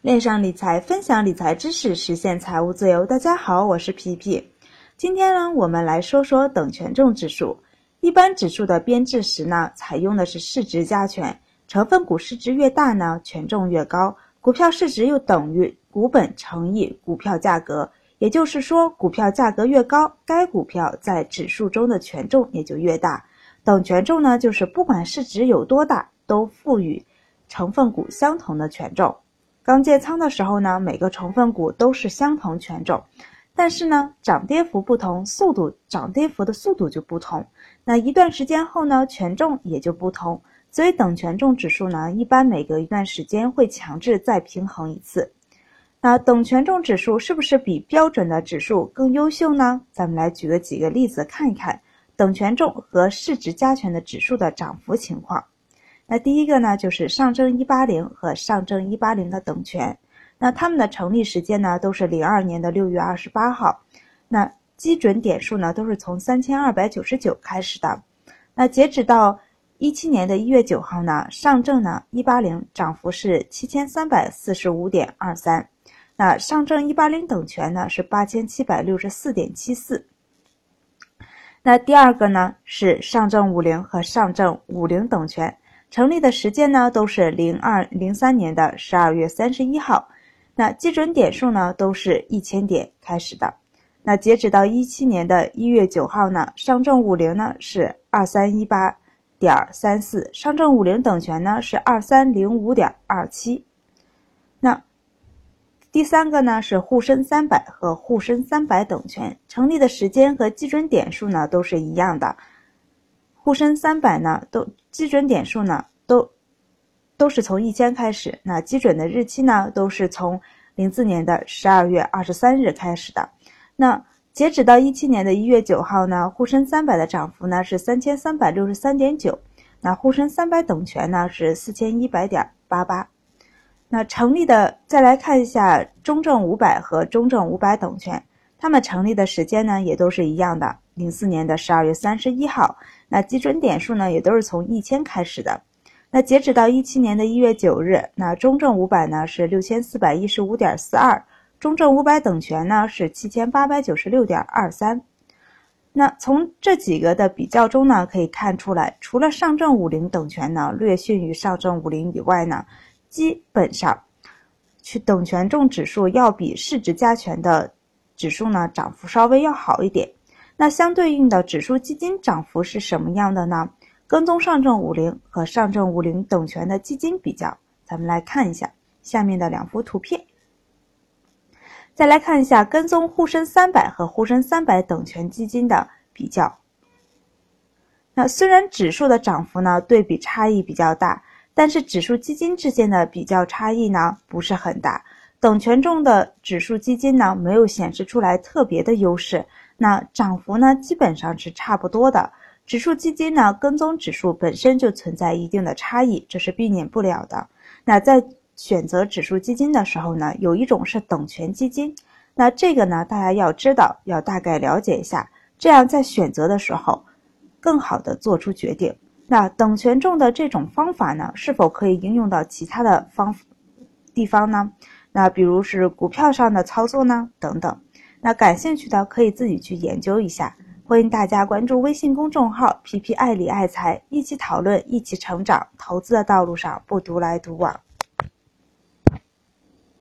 恋上理财，分享理财知识，实现财务自由。大家好，我是皮皮。今天呢，我们来说说等权重指数。一般指数的编制时呢，采用的是市值加权，成分股市值越大呢，权重越高。股票市值又等于股本乘以股票价格，也就是说，股票价格越高，该股票在指数中的权重也就越大。等权重呢，就是不管市值有多大，都赋予成分股相同的权重。刚建仓的时候呢，每个成分股都是相同权重，但是呢，涨跌幅不同，速度涨跌幅的速度就不同。那一段时间后呢，权重也就不同。所以等权重指数呢，一般每隔一段时间会强制再平衡一次。那等权重指数是不是比标准的指数更优秀呢？咱们来举个几个例子看一看等权重和市值加权的指数的涨幅情况。那第一个呢，就是上证一八零和上证一八零的等权，那它们的成立时间呢，都是零二年的六月二十八号，那基准点数呢，都是从三千二百九十九开始的，那截止到一七年的一月九号呢，上证呢一八零涨幅是七千三百四十五点二三，那上证一八零等权呢是八千七百六十四点七四。那第二个呢是上证五零和上证五零等权。成立的时间呢，都是零二零三年的十二月三十一号，那基准点数呢，都是一千点开始的。那截止到一七年的一月九号呢，上证五零呢是二三一八点三四，上证五零等权呢是二三零五点二七。那第三个呢是沪深三百和沪深三百等权，成立的时间和基准点数呢都是一样的。沪深三百呢，都基准点数呢，都都是从一千开始。那基准的日期呢，都是从零四年的十二月二十三日开始的。那截止到一七年的一月九号呢，沪深三百的涨幅呢是三千三百六十三点九。那沪深三百等权呢是四千一百点八八。那成立的再来看一下中证五百和中证五百等权，它们成立的时间呢也都是一样的，零四年的十二月三十一号。那基准点数呢，也都是从一千开始的。那截止到一七年的一月九日，那中证五百呢是六千四百一十五点四二，中证五百等权呢是七千八百九十六点二三。那从这几个的比较中呢，可以看出来，除了上证五零等权呢略逊于上证五零以外呢，基本上去等权重指数要比市值加权的指数呢涨幅稍微要好一点。那相对应的指数基金涨幅是什么样的呢？跟踪上证五零和上证五零等权的基金比较，咱们来看一下下面的两幅图片。再来看一下跟踪沪深三百和沪深三百等权基金的比较。那虽然指数的涨幅呢对比差异比较大，但是指数基金之间的比较差异呢不是很大。等权重的指数基金呢没有显示出来特别的优势。那涨幅呢，基本上是差不多的。指数基金呢，跟踪指数本身就存在一定的差异，这是避免不了的。那在选择指数基金的时候呢，有一种是等权基金，那这个呢，大家要知道，要大概了解一下，这样在选择的时候，更好的做出决定。那等权重的这种方法呢，是否可以应用到其他的方地方呢？那比如是股票上的操作呢，等等。那感兴趣的可以自己去研究一下，欢迎大家关注微信公众号“皮皮爱理爱财”，一起讨论，一起成长。投资的道路上不独来独往。